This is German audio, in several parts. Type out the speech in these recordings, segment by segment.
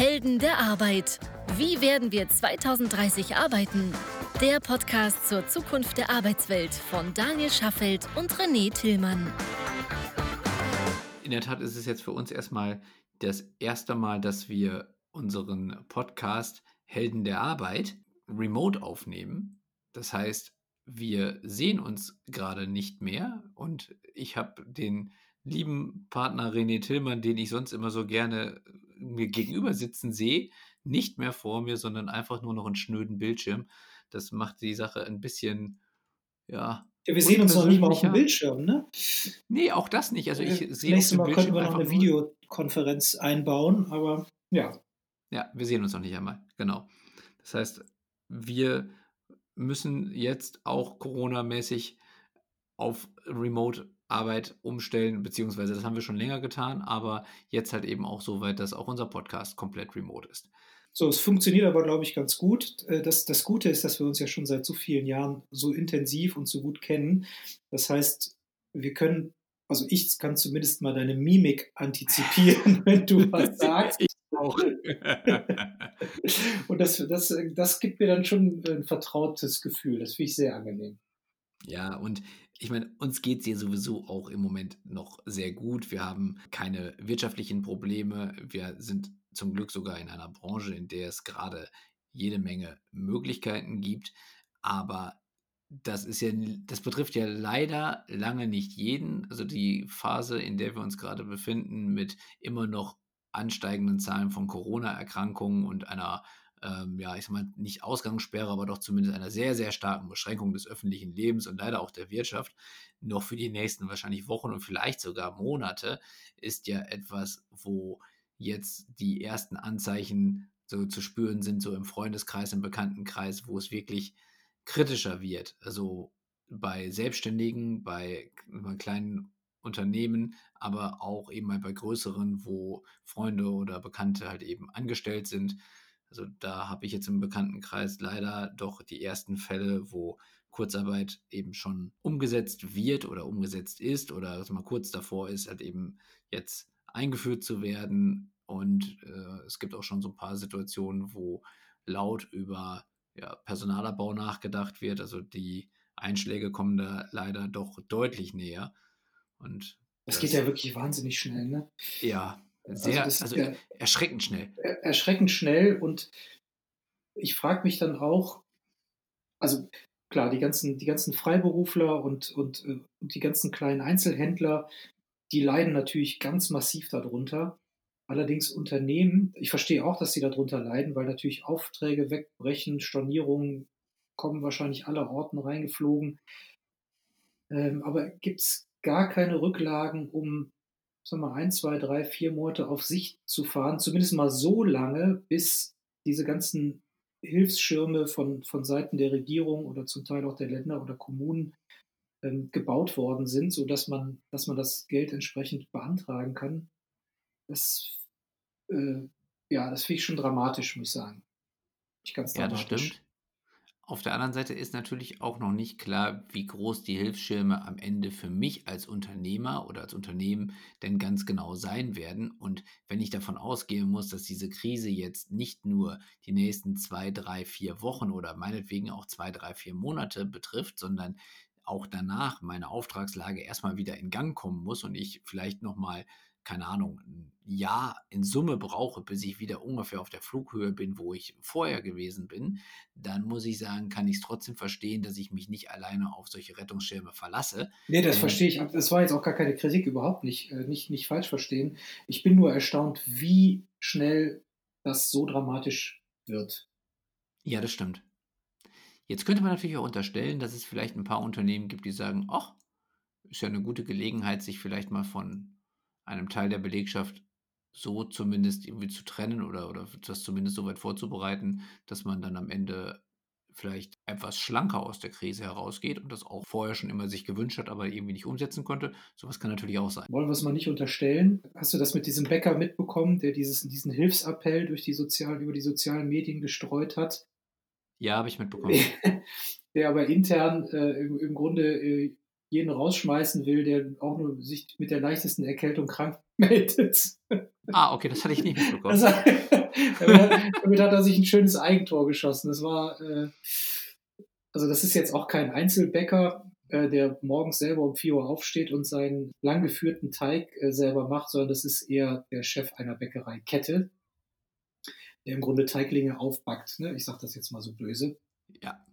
Helden der Arbeit. Wie werden wir 2030 arbeiten? Der Podcast zur Zukunft der Arbeitswelt von Daniel Schaffelt und René Tillmann. In der Tat ist es jetzt für uns erstmal das erste Mal, dass wir unseren Podcast Helden der Arbeit remote aufnehmen. Das heißt, wir sehen uns gerade nicht mehr und ich habe den lieben Partner René Tillmann, den ich sonst immer so gerne mir gegenüber sitzen sehe, nicht mehr vor mir, sondern einfach nur noch einen schnöden Bildschirm. Das macht die Sache ein bisschen, ja. Ja, wir sehen uns noch nicht mal auf dem Bildschirm, ne? Nee, auch das nicht. Also ich äh, sehe Nächstes Mal könnten wir noch eine Videokonferenz einbauen, aber ja. Ja, wir sehen uns noch nicht einmal, genau. Das heißt, wir müssen jetzt auch Corona-mäßig auf Remote-Arbeit umstellen, beziehungsweise das haben wir schon länger getan, aber jetzt halt eben auch so weit, dass auch unser Podcast komplett remote ist. So, es funktioniert aber, glaube ich, ganz gut. Äh, das, das Gute ist, dass wir uns ja schon seit so vielen Jahren so intensiv und so gut kennen. Das heißt, wir können, also ich kann zumindest mal deine Mimik antizipieren, wenn du was sagst. ich auch. und das, das, das gibt mir dann schon ein vertrautes Gefühl. Das finde ich sehr angenehm. Ja, und ich meine, uns geht es ja sowieso auch im Moment noch sehr gut. Wir haben keine wirtschaftlichen Probleme. Wir sind zum Glück sogar in einer Branche, in der es gerade jede Menge Möglichkeiten gibt. Aber das ist ja, das betrifft ja leider lange nicht jeden. Also die Phase, in der wir uns gerade befinden, mit immer noch ansteigenden Zahlen von Corona-Erkrankungen und einer ähm, ja, ich sag mal, nicht Ausgangssperre, aber doch zumindest einer sehr, sehr starken Beschränkung des öffentlichen Lebens und leider auch der Wirtschaft, noch für die nächsten wahrscheinlich Wochen und vielleicht sogar Monate, ist ja etwas, wo jetzt die ersten Anzeichen so zu spüren sind, so im Freundeskreis, im Bekanntenkreis, wo es wirklich kritischer wird. Also bei Selbstständigen, bei, bei kleinen Unternehmen, aber auch eben halt bei größeren, wo Freunde oder Bekannte halt eben angestellt sind also da habe ich jetzt im Bekanntenkreis leider doch die ersten Fälle, wo Kurzarbeit eben schon umgesetzt wird oder umgesetzt ist oder was mal kurz davor ist, halt eben jetzt eingeführt zu werden. Und äh, es gibt auch schon so ein paar Situationen, wo laut über ja, Personalabbau nachgedacht wird. Also die Einschläge kommen da leider doch deutlich näher. Und das geht ja wirklich wahnsinnig schnell, ne? Ja, sehr, also, also ja, erschreckend schnell. Erschreckend schnell und ich frage mich dann auch, also klar, die ganzen, die ganzen Freiberufler und, und, äh, und die ganzen kleinen Einzelhändler, die leiden natürlich ganz massiv darunter. Allerdings Unternehmen, ich verstehe auch, dass sie darunter leiden, weil natürlich Aufträge wegbrechen, Stornierungen kommen wahrscheinlich aller Orten reingeflogen. Ähm, aber gibt es gar keine Rücklagen, um sagen wir, ein, zwei, drei, vier Monate auf Sicht zu fahren, zumindest mal so lange, bis diese ganzen Hilfsschirme von, von Seiten der Regierung oder zum Teil auch der Länder oder Kommunen ähm, gebaut worden sind, sodass man, dass man das Geld entsprechend beantragen kann. Das, äh, ja, das finde ich schon dramatisch, muss ich sagen. Ich ganz ja, das stimmt. Auf der anderen Seite ist natürlich auch noch nicht klar, wie groß die Hilfsschirme am Ende für mich als Unternehmer oder als Unternehmen denn ganz genau sein werden. Und wenn ich davon ausgehen muss, dass diese Krise jetzt nicht nur die nächsten zwei, drei, vier Wochen oder meinetwegen auch zwei, drei, vier Monate betrifft, sondern auch danach meine Auftragslage erstmal wieder in Gang kommen muss und ich vielleicht nochmal keine Ahnung, ein Jahr in Summe brauche, bis ich wieder ungefähr auf der Flughöhe bin, wo ich vorher gewesen bin, dann muss ich sagen, kann ich es trotzdem verstehen, dass ich mich nicht alleine auf solche Rettungsschirme verlasse. Nee, das ähm, verstehe ich. Das war jetzt auch gar keine Kritik, überhaupt nicht, äh, nicht, nicht falsch verstehen. Ich bin nur erstaunt, wie schnell das so dramatisch wird. Ja, das stimmt. Jetzt könnte man natürlich auch unterstellen, dass es vielleicht ein paar Unternehmen gibt, die sagen, ach, ist ja eine gute Gelegenheit, sich vielleicht mal von einem Teil der Belegschaft so zumindest irgendwie zu trennen oder, oder das zumindest so weit vorzubereiten, dass man dann am Ende vielleicht etwas schlanker aus der Krise herausgeht und das auch vorher schon immer sich gewünscht hat, aber irgendwie nicht umsetzen konnte. Sowas kann natürlich auch sein. Wollen wir es mal nicht unterstellen? Hast du das mit diesem Bäcker mitbekommen, der dieses, diesen Hilfsappell durch die sozial, über die sozialen Medien gestreut hat? Ja, habe ich mitbekommen. der aber intern äh, im, im, Grunde äh, jeden rausschmeißen will, der auch nur sich mit der leichtesten Erkältung krank meldet. Ah, okay, das hatte ich nicht mitbekommen. Also, damit, damit hat er sich ein schönes Eigentor geschossen. Das war, äh, also das ist jetzt auch kein Einzelbäcker, äh, der morgens selber um 4 Uhr aufsteht und seinen lang geführten Teig äh, selber macht, sondern das ist eher der Chef einer Bäckereikette, der im Grunde Teiglinge aufbackt. Ne? Ich sage das jetzt mal so böse. Ja.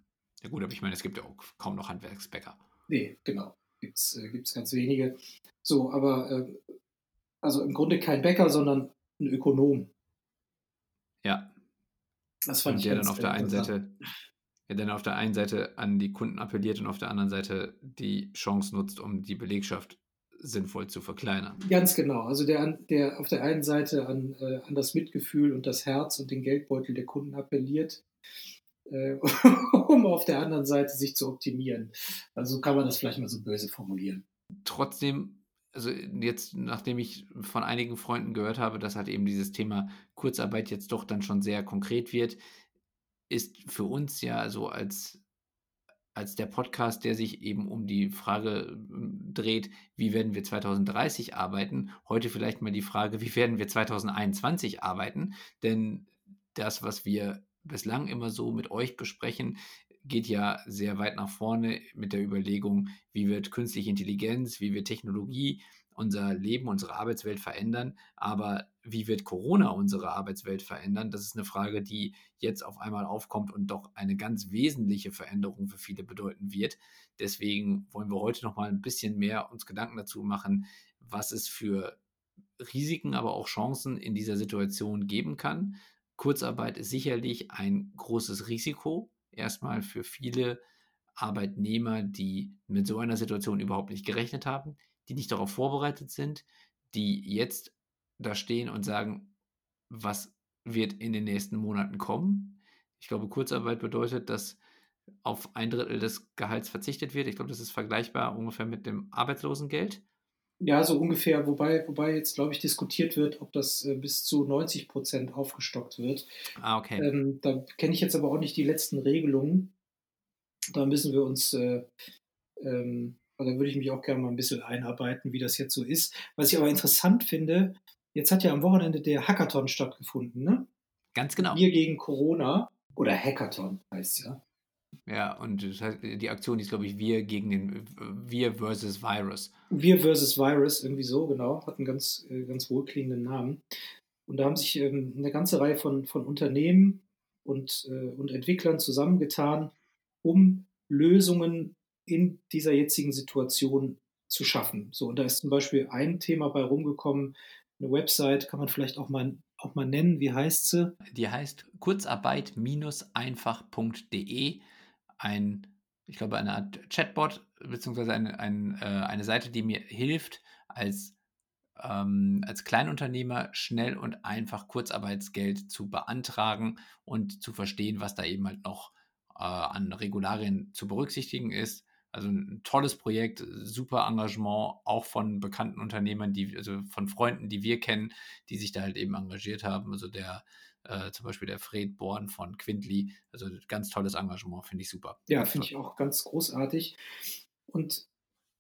Ja gut, aber ich meine, es gibt ja auch kaum noch Handwerksbäcker. Nee, genau. Gibt es äh, ganz wenige. So, aber äh, also im Grunde kein Bäcker, sondern ein Ökonom. Ja. Das fand Und ich der dann auf der einen. Seite, der dann auf der einen Seite an die Kunden appelliert und auf der anderen Seite die Chance nutzt, um die Belegschaft sinnvoll zu verkleinern. Ganz genau. Also der, der auf der einen Seite an, äh, an das Mitgefühl und das Herz und den Geldbeutel der Kunden appelliert, äh, um auf der anderen Seite sich zu optimieren. Also so kann man das vielleicht mal so böse formulieren. Trotzdem, also jetzt, nachdem ich von einigen Freunden gehört habe, dass halt eben dieses Thema Kurzarbeit jetzt doch dann schon sehr konkret wird, ist für uns ja so als, als der Podcast, der sich eben um die Frage ähm, dreht, wie werden wir 2030 arbeiten, heute vielleicht mal die Frage, wie werden wir 2021 arbeiten? Denn das, was wir bislang immer so mit euch besprechen, geht ja sehr weit nach vorne mit der Überlegung, wie wird künstliche Intelligenz, wie wird Technologie unser Leben, unsere Arbeitswelt verändern, aber wie wird Corona unsere Arbeitswelt verändern? Das ist eine Frage, die jetzt auf einmal aufkommt und doch eine ganz wesentliche Veränderung für viele bedeuten wird. Deswegen wollen wir heute noch mal ein bisschen mehr uns Gedanken dazu machen, was es für Risiken, aber auch Chancen in dieser Situation geben kann. Kurzarbeit ist sicherlich ein großes Risiko, erstmal für viele Arbeitnehmer, die mit so einer Situation überhaupt nicht gerechnet haben, die nicht darauf vorbereitet sind, die jetzt da stehen und sagen, was wird in den nächsten Monaten kommen. Ich glaube, Kurzarbeit bedeutet, dass auf ein Drittel des Gehalts verzichtet wird. Ich glaube, das ist vergleichbar ungefähr mit dem Arbeitslosengeld. Ja, so ungefähr, wobei, wobei jetzt, glaube ich, diskutiert wird, ob das äh, bis zu 90 Prozent aufgestockt wird. Ah, okay. Ähm, da kenne ich jetzt aber auch nicht die letzten Regelungen. Da müssen wir uns, äh, ähm, also da würde ich mich auch gerne mal ein bisschen einarbeiten, wie das jetzt so ist. Was ich aber interessant finde, jetzt hat ja am Wochenende der Hackathon stattgefunden, ne? Ganz genau. Wir gegen Corona oder Hackathon heißt ja. Ja, und das heißt, die Aktion ist, glaube ich, wir gegen den Wir versus Virus. Wir versus Virus, irgendwie so, genau, hat einen ganz, äh, ganz wohlklingenden Namen. Und da haben sich ähm, eine ganze Reihe von, von Unternehmen und, äh, und Entwicklern zusammengetan, um Lösungen in dieser jetzigen Situation zu schaffen. So, und da ist zum Beispiel ein Thema bei rumgekommen, eine Website, kann man vielleicht auch mal, auch mal nennen, wie heißt sie? Die heißt kurzarbeit-einfach.de. Ein, ich glaube, eine Art Chatbot, beziehungsweise eine, ein, äh, eine Seite, die mir hilft, als, ähm, als Kleinunternehmer schnell und einfach Kurzarbeitsgeld zu beantragen und zu verstehen, was da eben halt noch äh, an Regularien zu berücksichtigen ist. Also ein tolles Projekt, super Engagement, auch von bekannten Unternehmern, die, also von Freunden, die wir kennen, die sich da halt eben engagiert haben. Also der, äh, zum Beispiel der Fred Born von Quintly, also ganz tolles Engagement, finde ich super. Ja, finde ich auch ganz großartig. Und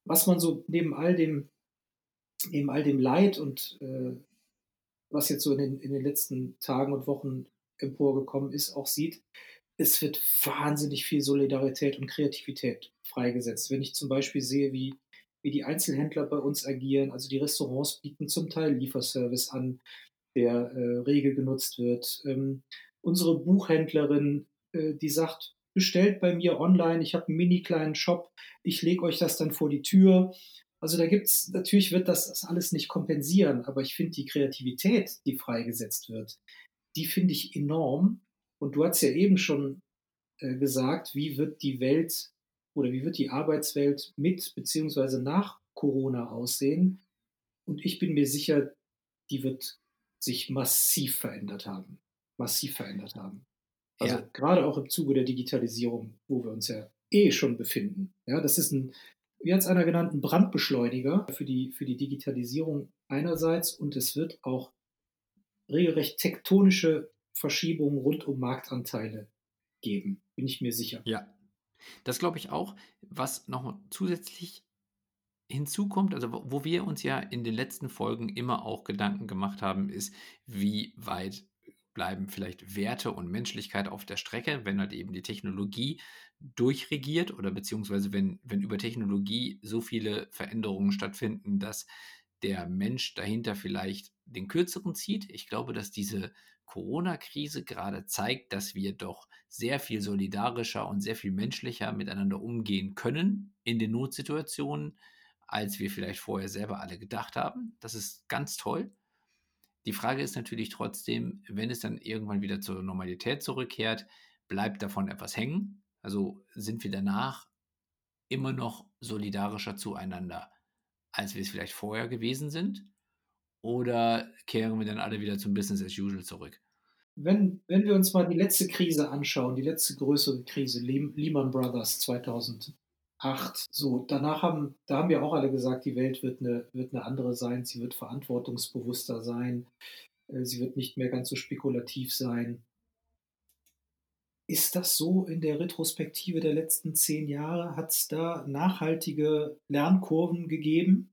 was man so neben all dem, neben all dem Leid und äh, was jetzt so in den, in den letzten Tagen und Wochen emporgekommen ist, auch sieht, es wird wahnsinnig viel Solidarität und Kreativität freigesetzt. Wenn ich zum Beispiel sehe, wie, wie die Einzelhändler bei uns agieren, also die Restaurants bieten zum Teil Lieferservice an, der äh, rege genutzt wird. Ähm, unsere Buchhändlerin, äh, die sagt, bestellt bei mir online, ich habe einen mini kleinen Shop, ich lege euch das dann vor die Tür. Also da gibt es, natürlich wird das, das alles nicht kompensieren, aber ich finde die Kreativität, die freigesetzt wird, die finde ich enorm. Und du hast ja eben schon äh, gesagt, wie wird die Welt oder wie wird die Arbeitswelt mit beziehungsweise nach Corona aussehen? Und ich bin mir sicher, die wird sich massiv verändert haben. Massiv verändert haben. Also Ja. gerade auch im Zuge der Digitalisierung, wo wir uns ja eh schon befinden. Ja, das ist ein, wie hat es einer genannt, ein Brandbeschleuniger für die, für die Digitalisierung einerseits und es wird auch regelrecht tektonische Verschiebungen rund um Marktanteile geben, bin ich mir sicher. Ja. Das glaube ich auch. Was noch zusätzlich hinzu kommt, also wo wir uns ja in den letzten Folgen immer auch Gedanken gemacht haben, ist, wie weit bleiben vielleicht Werte und Menschlichkeit auf der Strecke, wenn halt eben die Technologie durchregiert oder beziehungsweise wenn, wenn über Technologie so viele Veränderungen stattfinden, dass der Mensch dahinter vielleicht den kürzeren zieht. Ich glaube, dass diese Corona-Krise gerade zeigt, dass wir doch sehr viel solidarischer und sehr viel menschlicher miteinander umgehen können in den Notsituationen, als wir vielleicht vorher selber alle gedacht haben. Das ist ganz toll. Die Frage ist natürlich trotzdem, wenn es dann irgendwann wieder zur Normalität zurückkehrt, bleibt davon etwas hängen? Also sind wir danach immer noch solidarischer zueinander, als wir es vielleicht vorher gewesen sind? Oder kehren wir dann alle wieder zum Business as usual zurück? Wenn, wenn wir uns mal die letzte Krise anschauen, die letzte größere Krise, Lehman Brothers 2008, so danach haben, da haben wir auch alle gesagt, die Welt wird eine, wird eine andere sein, sie wird verantwortungsbewusster sein, äh, sie wird nicht mehr ganz so spekulativ sein. Ist das so in der Retrospektive der letzten zehn Jahre? Hat es da nachhaltige Lernkurven gegeben?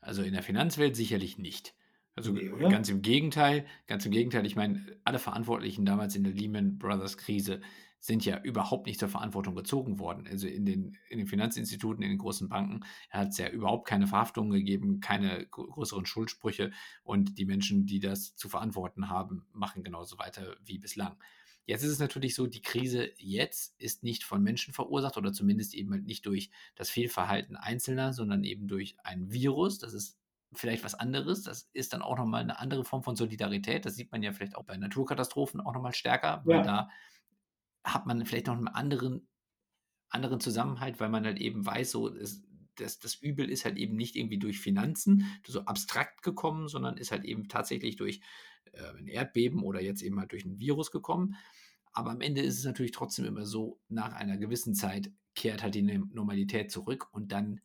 Also in der Finanzwelt sicherlich nicht. Also nee, ganz im Gegenteil, ganz im Gegenteil. Ich meine, alle Verantwortlichen damals in der Lehman Brothers Krise sind ja überhaupt nicht zur Verantwortung gezogen worden. Also in den, in den Finanzinstituten, in den großen Banken hat es ja überhaupt keine Verhaftungen gegeben, keine größeren Schuldsprüche und die Menschen, die das zu verantworten haben, machen genauso weiter wie bislang. Jetzt ist es natürlich so, die Krise jetzt ist nicht von Menschen verursacht oder zumindest eben halt nicht durch das Fehlverhalten Einzelner, sondern eben durch ein Virus. Das ist vielleicht was anderes. Das ist dann auch nochmal eine andere Form von Solidarität. Das sieht man ja vielleicht auch bei Naturkatastrophen auch nochmal stärker, weil ja. da hat man vielleicht noch einen anderen, anderen Zusammenhalt, weil man halt eben weiß, so, es, das, das Übel ist halt eben nicht irgendwie durch Finanzen so abstrakt gekommen, sondern ist halt eben tatsächlich durch äh, ein Erdbeben oder jetzt eben halt durch ein Virus gekommen. Aber am Ende ist es natürlich trotzdem immer so, nach einer gewissen Zeit kehrt halt die Normalität zurück und dann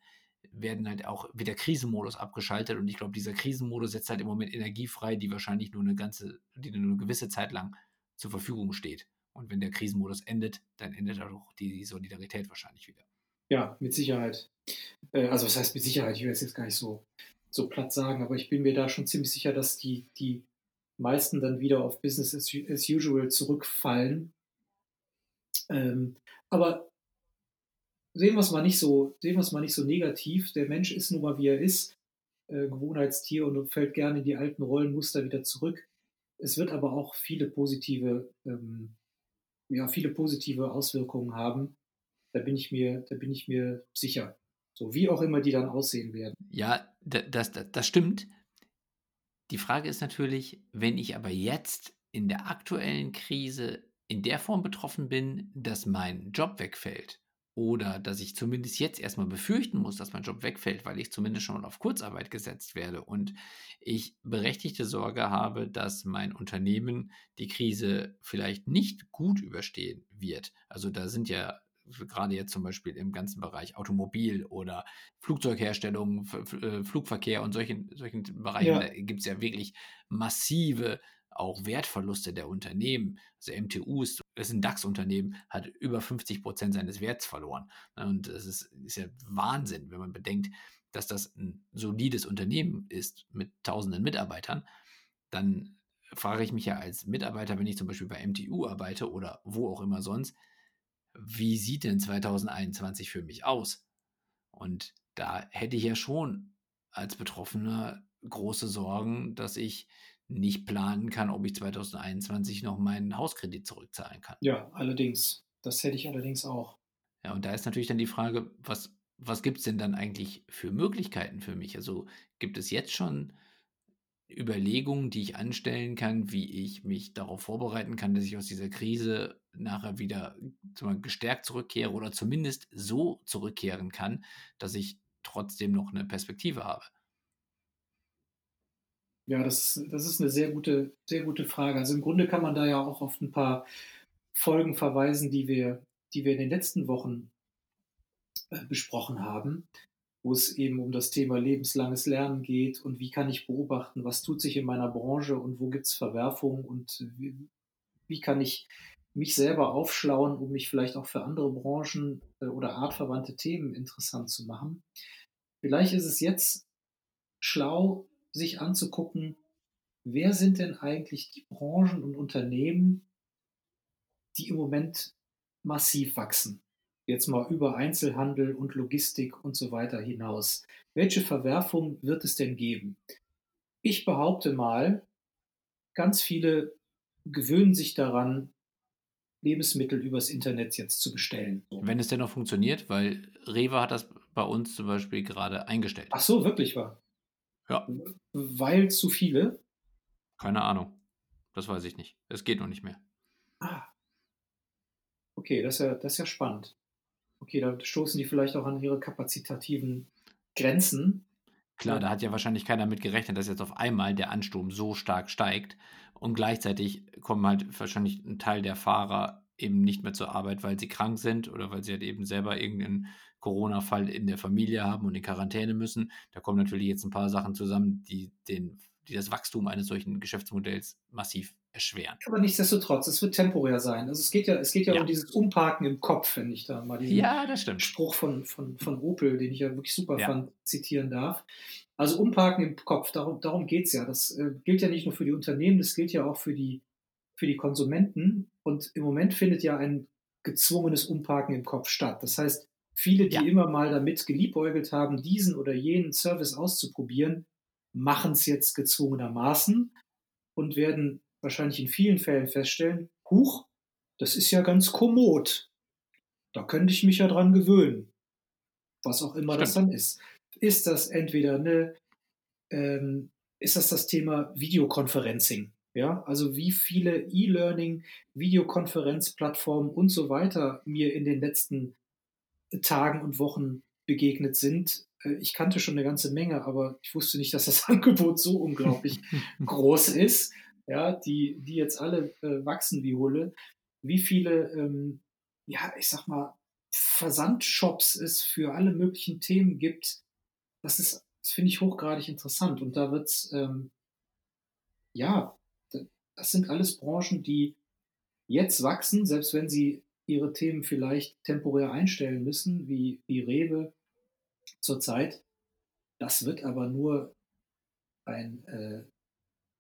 werden halt auch wieder Krisenmodus abgeschaltet und ich glaube, dieser Krisenmodus setzt halt im Moment Energie frei, die wahrscheinlich nur eine ganze, die nur eine gewisse Zeit lang zur Verfügung steht. Und wenn der Krisenmodus endet, dann endet auch die Solidarität wahrscheinlich wieder. Ja, mit Sicherheit. Äh, also was heißt mit Sicherheit? Ich will es jetzt gar nicht so, so platt sagen, aber ich bin mir da schon ziemlich sicher, dass die, die meisten dann wieder auf Business as, usual zurückfallen. Ähm, aber sehen wir es mal nicht so, sehen wir es mal nicht so negativ. Der Mensch ist nun mal wie er ist, äh, Gewohnheitstier und fällt gerne in die alten Rollenmuster wieder zurück. Es wird aber auch viele positive, ähm, ja, viele positive Auswirkungen haben. Da bin ich mir, da bin ich mir sicher. So wie auch immer die dann aussehen werden. Ja, das, das, das stimmt. Die Frage ist natürlich, wenn ich aber jetzt in der aktuellen Krise in der Form betroffen bin, dass mein Job wegfällt oder dass ich zumindest jetzt erstmal befürchten muss, dass mein Job wegfällt, weil ich zumindest schon mal auf Kurzarbeit gesetzt werde und ich berechtigte Sorge habe, dass mein Unternehmen die Krise vielleicht nicht gut überstehen wird. Also da sind ja gerade jetzt zum Beispiel im ganzen Bereich Automobil oder Flugzeugherstellung, äh, Flugverkehr und solchen, solchen Bereichen, ja. gibt es ja wirklich massive auch Wertverluste der Unternehmen. Also MTU ist, ist ein DAX-Unternehmen, hat über 50 Prozent seines Werts verloren. Und das ist, ist ja Wahnsinn, wenn man bedenkt, dass das ein solides Unternehmen ist mit tausenden Mitarbeitern. Dann frage ich mich ja als Mitarbeiter, wenn ich zum Beispiel bei MTU arbeite oder wo auch immer sonst, wie sieht denn 2021 für mich aus? Und da hätte ich ja schon als Betroffener große Sorgen, dass ich nicht planen kann, ob ich 2021 noch meinen Hauskredit zurückzahlen kann. Ja, allerdings. Das hätte ich allerdings auch. Ja, und da ist natürlich dann die Frage, was, was gibt es denn dann eigentlich für Möglichkeiten für mich? Also gibt es jetzt schon Überlegungen, die ich anstellen kann, wie ich mich darauf vorbereiten kann, dass ich aus dieser Krise nachher wieder gestärkt zurückkehre oder zumindest so zurückkehren kann, dass ich trotzdem noch eine Perspektive habe. Ja, das, das ist eine sehr gute, sehr gute Frage. Also im Grunde kann man da ja auch auf ein paar Folgen verweisen, die wir, die wir in den letzten Wochen äh, besprochen haben wo es eben um das Thema lebenslanges Lernen geht und wie kann ich beobachten, was tut sich in meiner Branche und wo gibt es Verwerfungen und wie, wie, kann ich mich selber aufschlauen, um mich vielleicht auch für andere Branchen äh, oder artverwandte Themen interessant zu machen. Vielleicht ist es jetzt schlau, sich anzugucken, wer sind denn eigentlich die Branchen und Unternehmen, die im Moment massiv wachsen? Jetzt mal über Einzelhandel und Logistik und so weiter hinaus. Welche Verwerfung wird es denn geben? Ich behaupte mal, ganz viele gewöhnen sich daran, Lebensmittel übers Internet jetzt zu bestellen. Wenn es denn noch funktioniert, weil Rewe hat das bei uns zum Beispiel gerade eingestellt. Ach so, wirklich wahr? Ja. Weil zu viele? Keine Ahnung. Das weiß ich nicht. Es geht noch nicht mehr. Ah. Okay, das ist ja, das ist ja spannend. Okay, da stoßen die vielleicht auch an ihre kapazitativen Grenzen. Klar, da hat ja wahrscheinlich keiner mit gerechnet, dass jetzt auf einmal der Ansturm so stark steigt und gleichzeitig kommen halt wahrscheinlich ein Teil der Fahrer eben nicht mehr zur Arbeit, weil sie krank sind oder weil sie halt eben selber irgendeinen Corona-Fall in der Familie haben und in Quarantäne müssen. Da kommen natürlich jetzt ein paar Sachen zusammen, die, den, die das Wachstum eines solchen Geschäftsmodells massiv erschweren. Aber nichtsdestotrotz, es wird temporär sein. Also es geht ja, es geht ja, ja. um dieses Umparken im Kopf, wenn ich da mal diesen ja, Spruch von, von, von Opel, den ich ja wirklich super ja. fand, zitieren darf. Also Umparken im Kopf, darum, darum geht es ja. Das äh, gilt ja nicht nur für die Unternehmen, das gilt ja auch für die, für die Konsumenten. Und im Moment findet ja ein gezwungenes Umparken im Kopf statt. Das heißt, viele, die ja. immer mal damit geliebäugelt haben, diesen oder jenen Service auszuprobieren, machen es jetzt gezwungenermaßen und werden wahrscheinlich in vielen Fällen feststellen, huch, das ist ja ganz kommod. Da könnte ich mich ja dran gewöhnen. Was auch immer Stimmt. das dann ist. Ist das entweder eine, ähm, ist das das Thema Videokonferencing? Ja, also wie viele E-Learning, Videokonferenzplattformen und so weiter mir in den letzten Tagen und Wochen begegnet sind. Äh, ich kannte schon eine ganze Menge, aber ich wusste nicht, dass das Angebot so unglaublich groß ist ja, die, die jetzt alle äh, wachsen wie Hulle, wie viele, ähm, ja, ich sag mal, Versandshops es für alle möglichen Themen gibt, das ist, das finde ich hochgradig interessant. Und da wird's, ähm, ja, das sind alles Branchen, die jetzt wachsen, selbst wenn sie ihre Themen vielleicht temporär einstellen müssen, wie, wie Rewe zurzeit. Das wird aber nur ein äh,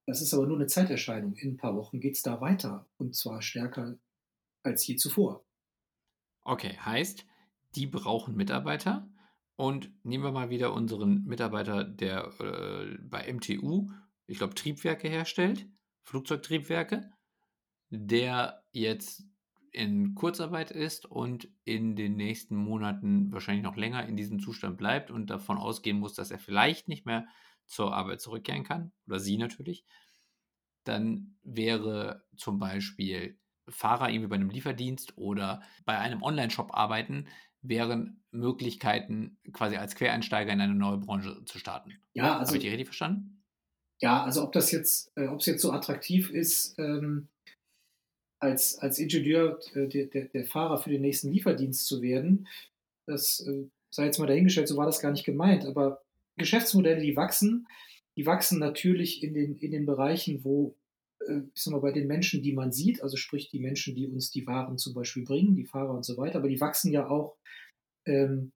das ist aber nur eine Zeiterscheinung. In ein paar Wochen geht es da weiter und zwar stärker als je zuvor. Okay, heißt, die brauchen Mitarbeiter und nehmen wir mal wieder unseren Mitarbeiter, der äh, bei MTU, ich glaube, Triebwerke herstellt, Flugzeugtriebwerke, der jetzt in Kurzarbeit ist und in den nächsten Monaten wahrscheinlich noch länger in diesem Zustand bleibt und davon ausgehen muss, dass er vielleicht nicht mehr zur Arbeit zurückkehren kann, oder sie natürlich, dann wäre zum Beispiel Fahrer irgendwie bei einem Lieferdienst oder bei einem Online-Shop arbeiten, wären Möglichkeiten, quasi als Quereinsteiger in eine neue Branche zu starten. Ja, also. Habe ich die richtig verstanden? Ja, also ob das jetzt, äh, ob es jetzt so attraktiv ist, ähm, als, als Ingenieur äh, der, der, der, Fahrer für den nächsten Lieferdienst zu werden, das äh, sei jetzt mal dahingestellt, so war das gar nicht gemeint, aber Geschäftsmodelle, die wachsen, die wachsen natürlich in den, in den Bereichen, wo, äh, ich sag mal, bei den Menschen, die man sieht, also sprich die Menschen, die uns die Waren zum Beispiel bringen, die Fahrer und so weiter, aber die wachsen ja auch ähm,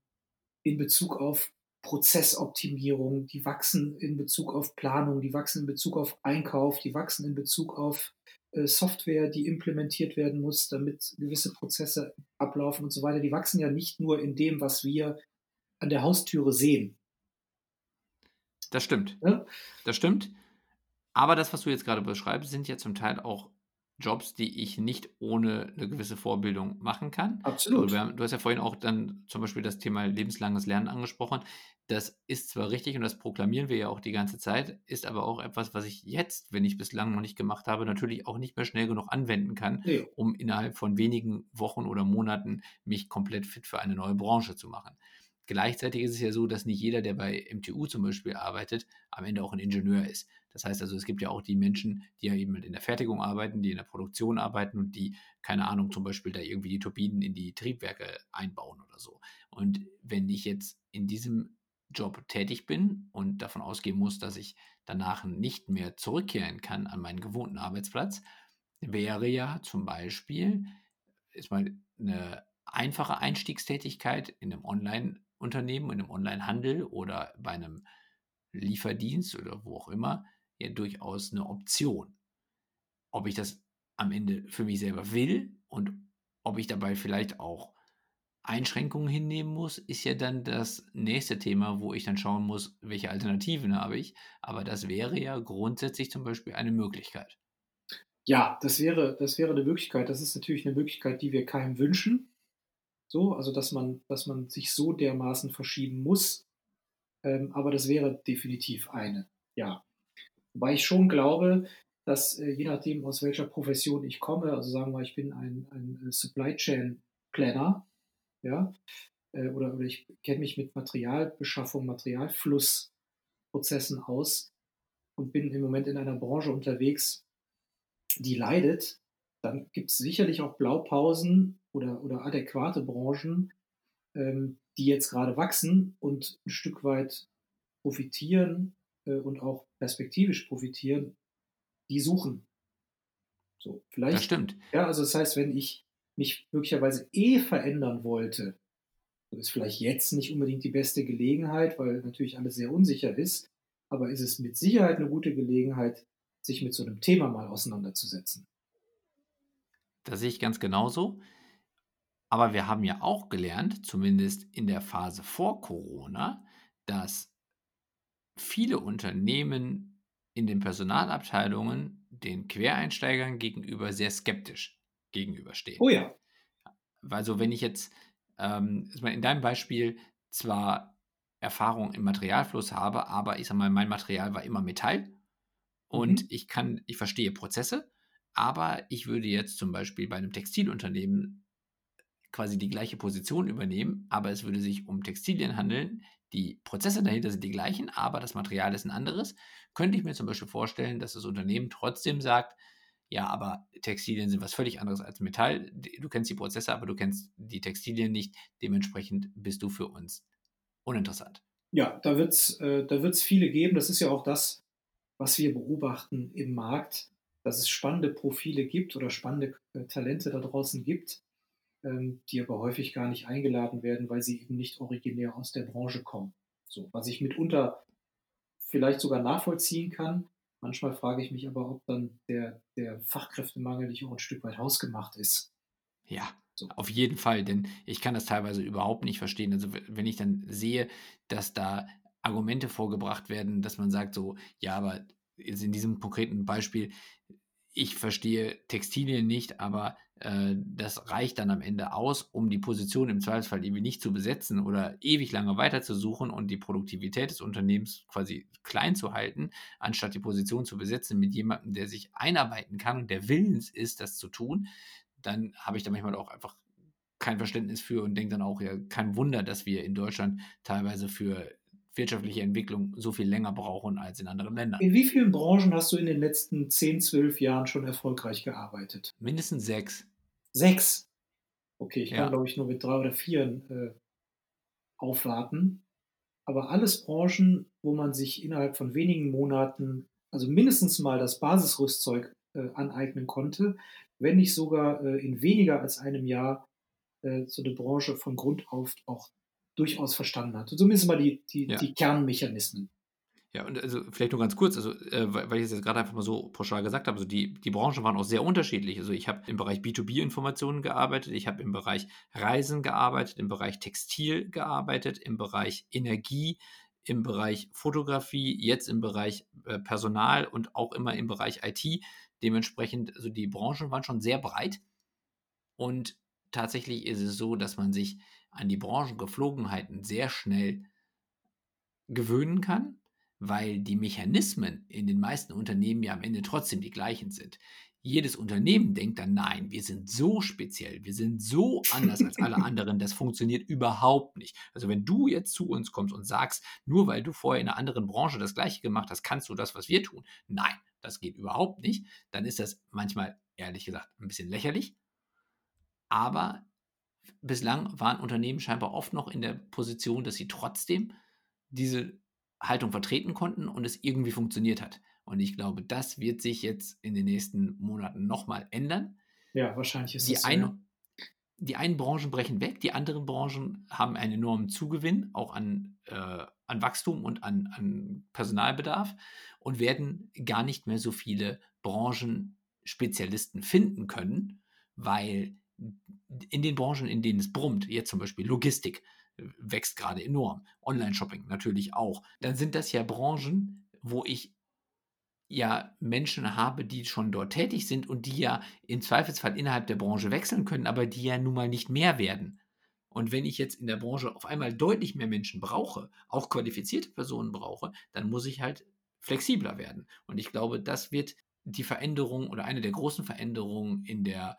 in Bezug auf Prozessoptimierung, die wachsen in Bezug auf Planung, die wachsen in Bezug auf Einkauf, die wachsen in Bezug auf äh, Software, die implementiert werden muss, damit gewisse Prozesse ablaufen und so weiter. Die wachsen ja nicht nur in dem, was wir an der Haustüre sehen. Das stimmt. Ja? Das stimmt. Aber das, was du jetzt gerade beschreibst, sind ja zum Teil auch Jobs, die ich nicht ohne eine gewisse Vorbildung machen kann. Absolut. Du, du hast ja vorhin auch dann zum Beispiel das Thema lebenslanges Lernen angesprochen. Das ist zwar richtig und das proklamieren wir ja auch die ganze Zeit, ist aber auch etwas, was ich jetzt, wenn ich bislang noch nicht gemacht habe, natürlich auch nicht mehr schnell genug anwenden kann, nee. um innerhalb von wenigen Wochen oder Monaten mich komplett fit für eine neue Branche zu machen. Gleichzeitig ist es ja so, dass nicht jeder, der bei MTU zum Beispiel arbeitet, am Ende auch ein Ingenieur ist. Das heißt also, es gibt ja auch die Menschen, die ja eben in der Fertigung arbeiten, die in der Produktion arbeiten und die, keine Ahnung, zum Beispiel da irgendwie die Turbinen in die Triebwerke einbauen oder so. Und wenn ich jetzt in diesem Job tätig bin und davon ausgehen muss, dass ich danach nicht mehr zurückkehren kann an meinen gewohnten Arbeitsplatz, wäre ja zum Beispiel, ist mal eine einfache Einstiegstätigkeit in einem Online-Unternehmen, in einem Online-Handel oder bei einem Lieferdienst oder wo auch immer, ja durchaus eine Option. Ob ich das am Ende für mich selber will und ob ich dabei vielleicht auch Einschränkungen hinnehmen muss, ist ja dann das nächste Thema, wo ich dann schauen muss, welche Alternativen habe ich. Aber das wäre ja grundsätzlich zum Beispiel eine Möglichkeit. Ja, das wäre, das wäre eine Möglichkeit. Das ist natürlich eine Möglichkeit, die wir keinem wünschen. So, also dass man, dass man sich so dermaßen verschieben muss. Ähm, aber das wäre definitiv eine, ja. Wobei ich schon glaube, dass äh, je nachdem, aus welcher Profession ich komme, also sagen wir, ich bin ein, ein äh, Supply Chain Planner, ja, äh, oder, oder ich kenne mich mit Materialbeschaffung, Materialflussprozessen aus und bin im Moment in einer Branche unterwegs, die leidet, dann gibt es sicherlich auch Blaupausen oder, oder adäquate Branchen, ähm, die jetzt gerade wachsen und ein Stück weit profitieren und auch perspektivisch profitieren, die suchen. So, vielleicht. Das stimmt. Ja, also das heißt, wenn ich mich möglicherweise eh verändern wollte, ist vielleicht jetzt nicht unbedingt die beste Gelegenheit, weil natürlich alles sehr unsicher ist, aber ist es mit Sicherheit eine gute Gelegenheit, sich mit so einem Thema mal auseinanderzusetzen. Das sehe ich ganz genauso. Aber wir haben ja auch gelernt, zumindest in der Phase vor Corona, dass viele Unternehmen in den Personalabteilungen den Quereinsteigern gegenüber sehr skeptisch gegenüberstehen. Oh ja. Also wenn ich jetzt ähm, in deinem Beispiel zwar Erfahrung im Materialfluss habe, aber ich sage mal, mein Material war immer Metall und mhm. ich kann, ich verstehe Prozesse, aber ich würde jetzt zum Beispiel bei einem Textilunternehmen quasi die gleiche Position übernehmen, aber es würde sich um Textilien handeln. Die Prozesse dahinter sind die gleichen, aber das Material ist ein anderes. Könnte ich mir zum Beispiel vorstellen, dass das Unternehmen trotzdem sagt, ja, aber Textilien sind was völlig anderes als Metall. Du kennst die Prozesse, aber du kennst die Textilien nicht. Dementsprechend bist du für uns uninteressant. Ja, da wird es äh, da wird's viele geben. Das ist ja auch das, was wir beobachten im Markt, dass es spannende Profile gibt oder spannende äh, Talente da draußen gibt, ähm, die aber häufig gar nicht eingeladen werden, weil sie eben nicht originär aus der Branche kommen. So, was ich mitunter vielleicht sogar nachvollziehen kann. Manchmal frage ich mich aber, ob dann der, der Fachkräftemangel nicht auch ein Stück weit hausgemacht ist. Ja, so. auf jeden Fall, denn ich kann das teilweise überhaupt nicht verstehen. Also wenn ich dann sehe, dass da Argumente vorgebracht werden, dass man sagt so, ja, aber in diesem konkreten Beispiel, ich verstehe Textilien nicht, aber äh, das reicht dann am Ende aus, um die Position im Zweifelsfall irgendwie nicht zu besetzen oder ewig lange weiterzusuchen und die Produktivität des Unternehmens quasi klein zu halten, anstatt die Position zu besetzen mit jemandem, der sich einarbeiten kann und der willens ist, das zu tun, dann habe ich da manchmal auch einfach kein Verständnis für und denke dann auch, ja, kein Wunder, dass wir in Deutschland teilweise für wirtschaftliche Entwicklung so viel länger brauchen als in anderen Ländern. In wie vielen Branchen hast du in den letzten 10, 12 Jahren schon erfolgreich gearbeitet? Mindestens sechs. Sechs? Okay, ich kann, ja. glaube ich, nur mit drei oder vier äh, aufwarten. Aber alles Branchen, wo man sich innerhalb von wenigen Monaten, also mindestens mal das Basisrüstzeug äh, aneignen konnte, wenn nicht sogar äh, in weniger als einem Jahr äh, so eine Branche von Grund auf auch durchaus verstanden hat. zumindest mal die, die, ja. die Kernmechanismen. Ja, und also vielleicht nur ganz kurz, also äh, weil ich es jetzt gerade einfach mal so pauschal gesagt habe, also die, die Branchen waren auch sehr unterschiedlich. Also ich habe im Bereich B2B-Informationen gearbeitet, ich habe im Bereich Reisen gearbeitet, im Bereich Textil gearbeitet, im Bereich Energie, im Bereich Fotografie, jetzt im Bereich äh, Personal und auch immer im Bereich IT. Dementsprechend, also die Branchen waren schon sehr breit. Und tatsächlich ist es so, dass man sich an die Branchengeflogenheiten sehr schnell gewöhnen kann, weil die Mechanismen in den meisten Unternehmen ja am Ende trotzdem die gleichen sind. Jedes Unternehmen denkt dann, nein, wir sind so speziell, wir sind so anders als alle anderen, das funktioniert überhaupt nicht. Also wenn du jetzt zu uns kommst und sagst, nur weil du vorher in einer anderen Branche das gleiche gemacht hast, kannst du das, was wir tun. Nein, das geht überhaupt nicht. Dann ist das manchmal, ehrlich gesagt, ein bisschen lächerlich. Aber bislang waren Unternehmen scheinbar oft noch in der Position, dass sie trotzdem diese Haltung vertreten konnten und es irgendwie funktioniert hat. Und ich glaube, das wird sich jetzt in den nächsten Monaten nochmal ändern. Ja, wahrscheinlich ist die das so. ein, ja. Die einen Branchen brechen weg, die anderen Branchen haben einen enormen Zugewinn, auch an, äh, an Wachstum und an, an Personalbedarf und werden gar nicht mehr so viele Branchenspezialisten finden können, weil in den Branchen, in denen es brummt, jetzt zum Beispiel Logistik, äh, wächst gerade enorm, Online-Shopping natürlich auch, dann sind das ja Branchen, wo ich ja Menschen habe, die schon dort tätig sind und die ja im Zweifelsfall innerhalb der Branche wechseln können, aber die ja nun mal nicht mehr werden. Und wenn ich jetzt in der Branche auf einmal deutlich mehr Menschen brauche, auch qualifizierte Personen brauche, dann muss ich halt flexibler werden. Und ich glaube, das wird die Veränderung oder eine der großen Veränderungen in der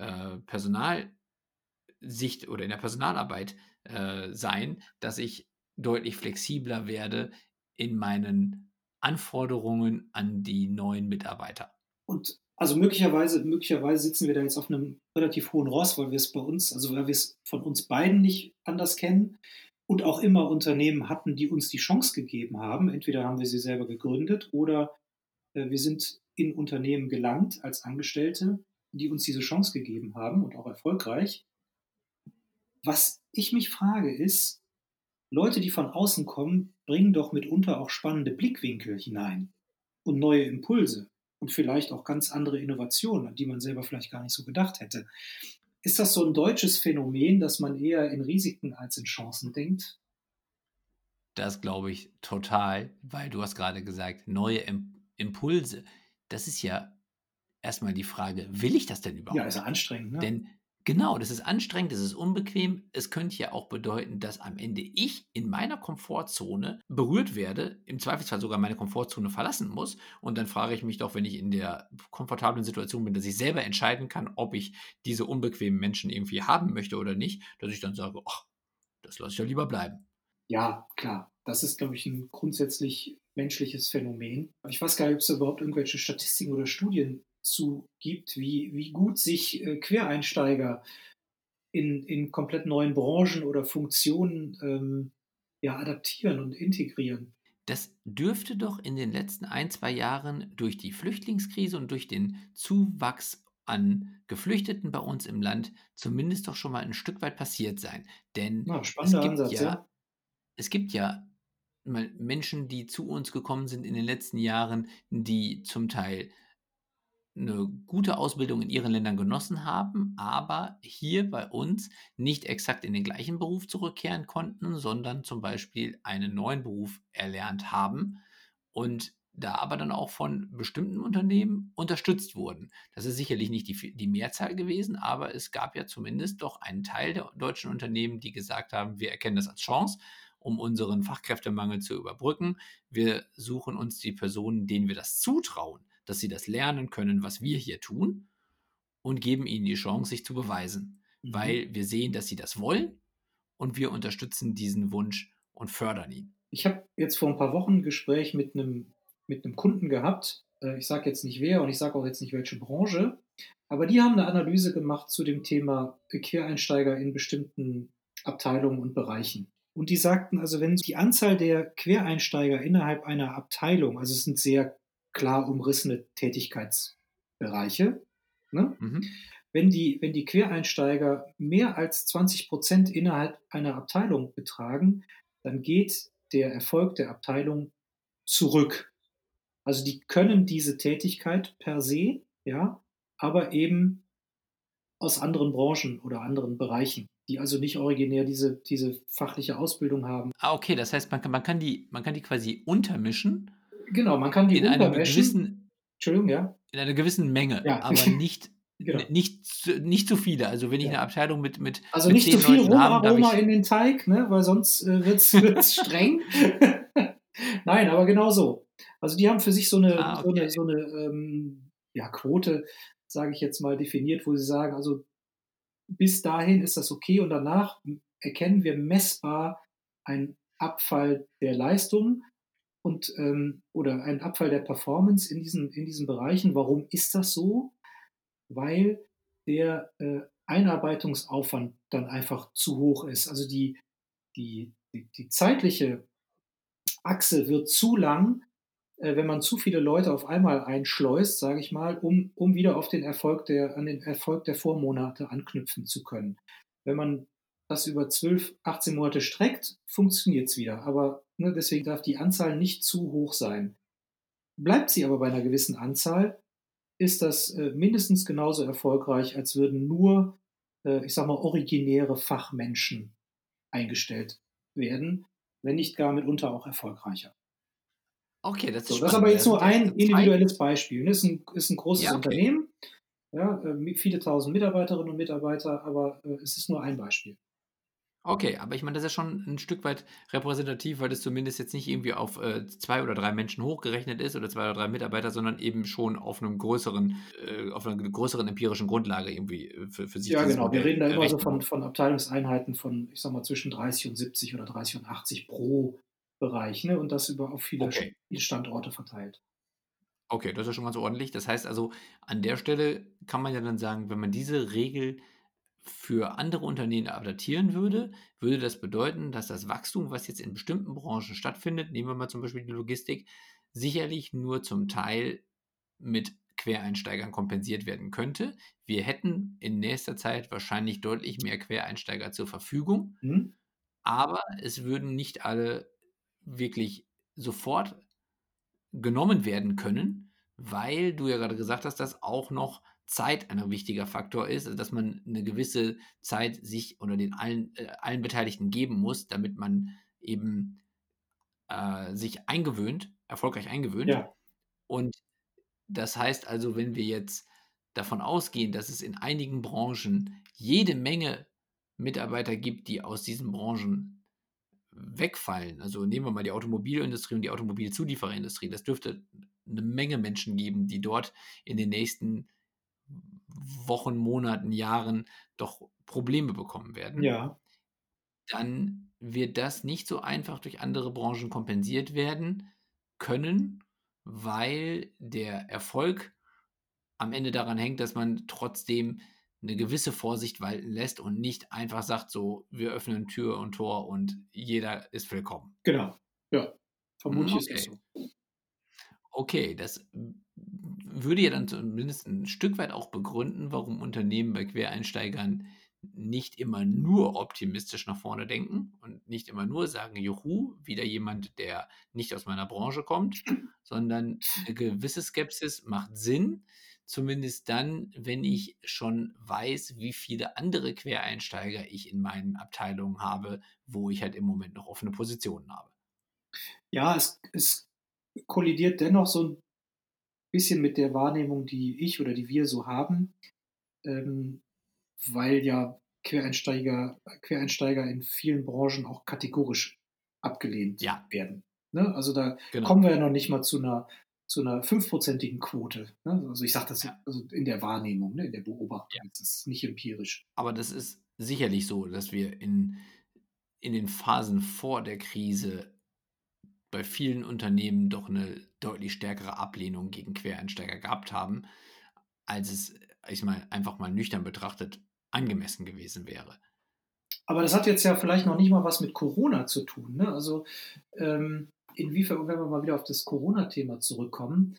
äh, Personalsicht oder in der Personalarbeit äh, sein, dass ich deutlich flexibler werde in meinen Anforderungen an die neuen Mitarbeiter. Und also möglicherweise, möglicherweise sitzen wir da jetzt auf einem relativ hohen Ross, weil wir es bei uns, also weil wir es von uns beiden nicht anders kennen und auch immer Unternehmen hatten, die uns die Chance gegeben haben. Entweder haben wir sie selber gegründet oder äh, wir sind in Unternehmen gelangt als Angestellte die uns diese Chance gegeben haben und auch erfolgreich. Was ich mich frage ist, Leute, die von außen kommen, bringen doch mitunter auch spannende Blickwinkel hinein und neue Impulse und vielleicht auch ganz andere Innovationen, an die man selber vielleicht gar nicht so gedacht hätte. Ist das so ein deutsches Phänomen, dass man eher in Risiken als in Chancen denkt? Das glaube ich total, weil du hast gerade gesagt, neue Impulse. Das ist ja erstmal die Frage, will ich das denn überhaupt? Ja, ist ja anstrengend, ne? Denn genau, das ist anstrengend, das ist unbequem. Es könnte ja auch bedeuten, dass am Ende ich in meiner Komfortzone berührt werde, im Zweifelsfall sogar meine Komfortzone verlassen muss. Und dann frage ich mich doch, wenn ich in der komfortablen Situation bin, dass ich selber entscheiden kann, ob ich diese unbequemen Menschen irgendwie haben möchte oder nicht, dass ich dann sage, ach, das lasse ich ja lieber bleiben. Ja, klar. Das ist, glaube ich, ein grundsätzlich menschliches Phänomen. Ich weiß gar nicht, ob es überhaupt irgendwelche Statistiken oder Studien zu gibt, wie, wie gut sich äh, Quereinsteiger in, in komplett neuen Branchen oder Funktionen ähm, ja, adaptieren und integrieren. Das dürfte doch in den letzten ein, zwei Jahren durch die Flüchtlingskrise und durch den Zuwachs an Geflüchteten bei uns im Land zumindest doch schon mal ein Stück weit passiert sein. Denn ja, es, gibt Ansatz, ja, ja. es gibt ja Menschen, die zu uns gekommen sind in den letzten Jahren, die zum Teil eine gute Ausbildung in ihren Ländern genossen haben, aber hier bei uns nicht exakt in den gleichen Beruf zurückkehren konnten, sondern zum Beispiel einen neuen Beruf erlernt haben und da aber dann auch von bestimmten Unternehmen unterstützt wurden. Das ist sicherlich nicht die, die Mehrzahl gewesen, aber es gab ja zumindest doch einen Teil der deutschen Unternehmen, die gesagt haben, wir erkennen das als Chance, um unseren Fachkräftemangel zu überbrücken. Wir suchen uns die Personen, denen wir das zutrauen, dass sie das lernen können, was wir hier tun und geben ihnen die Chance, sich zu beweisen, mhm. weil wir sehen, dass sie das wollen und wir unterstützen diesen Wunsch und fördern ihn. Ich habe jetzt vor ein paar Wochen ein Gespräch mit einem, mit einem Kunden gehabt. Äh, ich sage jetzt nicht wer und ich sage auch jetzt nicht welche Branche, aber die haben eine Analyse gemacht zu dem Thema Quereinsteiger in bestimmten Abteilungen und Bereichen. Und die sagten also, wenn die Anzahl der Quereinsteiger innerhalb einer Abteilung, also es sind sehr klar umrissene Tätigkeitsbereiche. Ne? Mhm. Wenn, die, wenn die Quereinsteiger mehr als 20 Prozent innerhalb einer Abteilung betragen, dann geht der Erfolg der Abteilung zurück. Also die können diese Tätigkeit per se, ja, aber eben aus anderen Branchen oder anderen Bereichen, die also nicht originär diese, diese fachliche Ausbildung haben. Ah, okay, das heißt, man kann, man kann, die, man kann die quasi untermischen Genau, man kann die in einer gewissen, Entschuldigung, ja. In einer gewissen Menge, ja. aber nicht, genau. nicht, nicht zu viele. Also wenn ich ja. eine Abteilung mit mit Also mit nicht zu viel Romaroma in den Teig, ne? weil sonst äh, wird es streng. Nein, aber genau so. Also die haben für sich so eine, ah, okay. so eine, so eine ähm, ja, Quote, sage ich jetzt mal, definiert, wo sie sagen, also bis dahin ist das okay und danach erkennen wir messbar einen Abfall der Leistung und ähm, oder ein Abfall der Performance in diesen, in diesen Bereichen. Warum ist das so? Weil der äh, Einarbeitungsaufwand dann einfach zu hoch ist. Also die, die, die, die zeitliche Achse wird zu lang, äh, wenn man zu viele Leute auf einmal einschleust, sage ich mal, um, um wieder auf den Erfolg der, an den Erfolg der Vormonate anknüpfen zu können. Wenn man das über 12, 18 Monate streckt, funktioniert es wieder. Aber deswegen darf die Anzahl nicht zu hoch sein. Bleibt sie aber bei einer gewissen Anzahl, ist das äh, mindestens genauso erfolgreich, als würden nur, äh, ich sag mal, originäre Fachmenschen eingestellt werden, wenn nicht gar mitunter auch erfolgreicher. Okay, das ist, so, das ist aber jetzt nur ein individuelles Beispiel. Das ist ein, ist ein großes ja, okay. Unternehmen, ja, äh, viele tausend Mitarbeiterinnen und Mitarbeiter, aber es ist nur ein Beispiel. Okay, aber ich meine, das ist ja schon ein Stück weit repräsentativ, weil das zumindest jetzt nicht irgendwie auf äh, zwei oder drei Menschen hochgerechnet ist oder zwei oder drei Mitarbeiter, sondern eben schon auf einem größeren, äh, auf einer größeren empirischen Grundlage irgendwie äh, für, für sich. Ja, genau. Wir reden da immer so von, von Abteilungseinheiten von, ich sag mal, zwischen 30 und 70 oder 30 und 80 pro Bereich, ne? Und das über auf viele, okay. viele Standorte verteilt. Okay, das ist schon ganz ordentlich. Das heißt also, an der Stelle kann man ja dann sagen, wenn man diese Regel für andere Unternehmen adaptieren würde, würde das bedeuten, dass das Wachstum, was jetzt in bestimmten Branchen stattfindet, nehmen wir mal zum Beispiel die Logistik, sicherlich nur zum Teil mit Quereinsteigern kompensiert werden könnte. Wir hätten in nächster Zeit wahrscheinlich deutlich mehr Quereinsteiger zur Verfügung, mhm. aber es würden nicht alle wirklich sofort genommen werden können, weil du ja gerade gesagt hast, dass auch noch Zeit ein wichtiger Faktor ist, also dass man eine gewisse Zeit sich unter den allen, äh, allen Beteiligten geben muss, damit man eben äh, sich eingewöhnt, erfolgreich eingewöhnt. Ja. Und das heißt also, wenn wir jetzt davon ausgehen, dass es in einigen Branchen jede Menge Mitarbeiter gibt, die aus diesen Branchen wegfallen. Also nehmen wir mal die Automobilindustrie und die Automobilzuliefererindustrie. Das dürfte eine Menge Menschen geben, die dort in den nächsten Wochen, Monaten, Jahren doch Probleme bekommen werden, ja. dann wird das nicht so einfach durch andere Branchen kompensiert werden können, weil der Erfolg am Ende daran hängt, dass man trotzdem eine gewisse Vorsicht walten lässt und nicht einfach sagt, so, wir öffnen Tür und Tor und jeder ist willkommen. Genau, ja. Vermutlich okay. ist das so. Okay, das würde ja dann zumindest ein Stück weit auch begründen, warum Unternehmen bei Quereinsteigern nicht immer nur optimistisch nach vorne denken und nicht immer nur sagen, juhu, wieder jemand, der nicht aus meiner Branche kommt, sondern eine gewisse Skepsis macht Sinn, zumindest dann, wenn ich schon weiß, wie viele andere Quereinsteiger ich in meinen Abteilungen habe, wo ich halt im Moment noch offene Positionen habe. Ja, es, es kollidiert dennoch so ein bisschen mit der Wahrnehmung, die ich oder die wir so haben, ähm, weil ja Quereinsteiger, Quereinsteiger in vielen Branchen auch kategorisch abgelehnt ja. werden. Ne? Also da genau. kommen wir ja noch nicht mal zu einer zu einer fünfprozentigen Quote. Ne? Also ich sage das ja. also in der Wahrnehmung, ne? in der Beobachtung. Ja. Das ist nicht empirisch. Aber das ist sicherlich so, dass wir in, in den Phasen vor der Krise bei vielen Unternehmen doch eine deutlich stärkere Ablehnung gegen Quereinsteiger gehabt haben, als es, ich meine, einfach mal nüchtern betrachtet, angemessen gewesen wäre. Aber das hat jetzt ja vielleicht noch nicht mal was mit Corona zu tun. Ne? Also ähm, inwiefern, wenn wir mal wieder auf das Corona-Thema zurückkommen,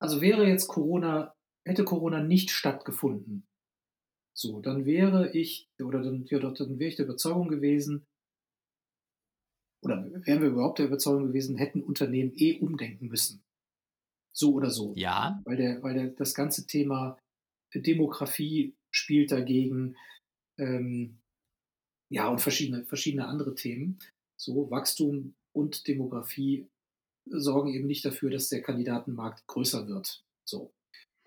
also wäre jetzt Corona, hätte Corona nicht stattgefunden, so, dann wäre ich, oder dann, ja, dann wäre ich der Überzeugung gewesen, oder wären wir überhaupt der Überzeugung gewesen, hätten Unternehmen eh umdenken müssen. So oder so. Ja. Weil, der, weil der, das ganze Thema Demografie spielt dagegen, ähm, ja, und verschiedene, verschiedene andere Themen. So, Wachstum und Demografie sorgen eben nicht dafür, dass der Kandidatenmarkt größer wird. So,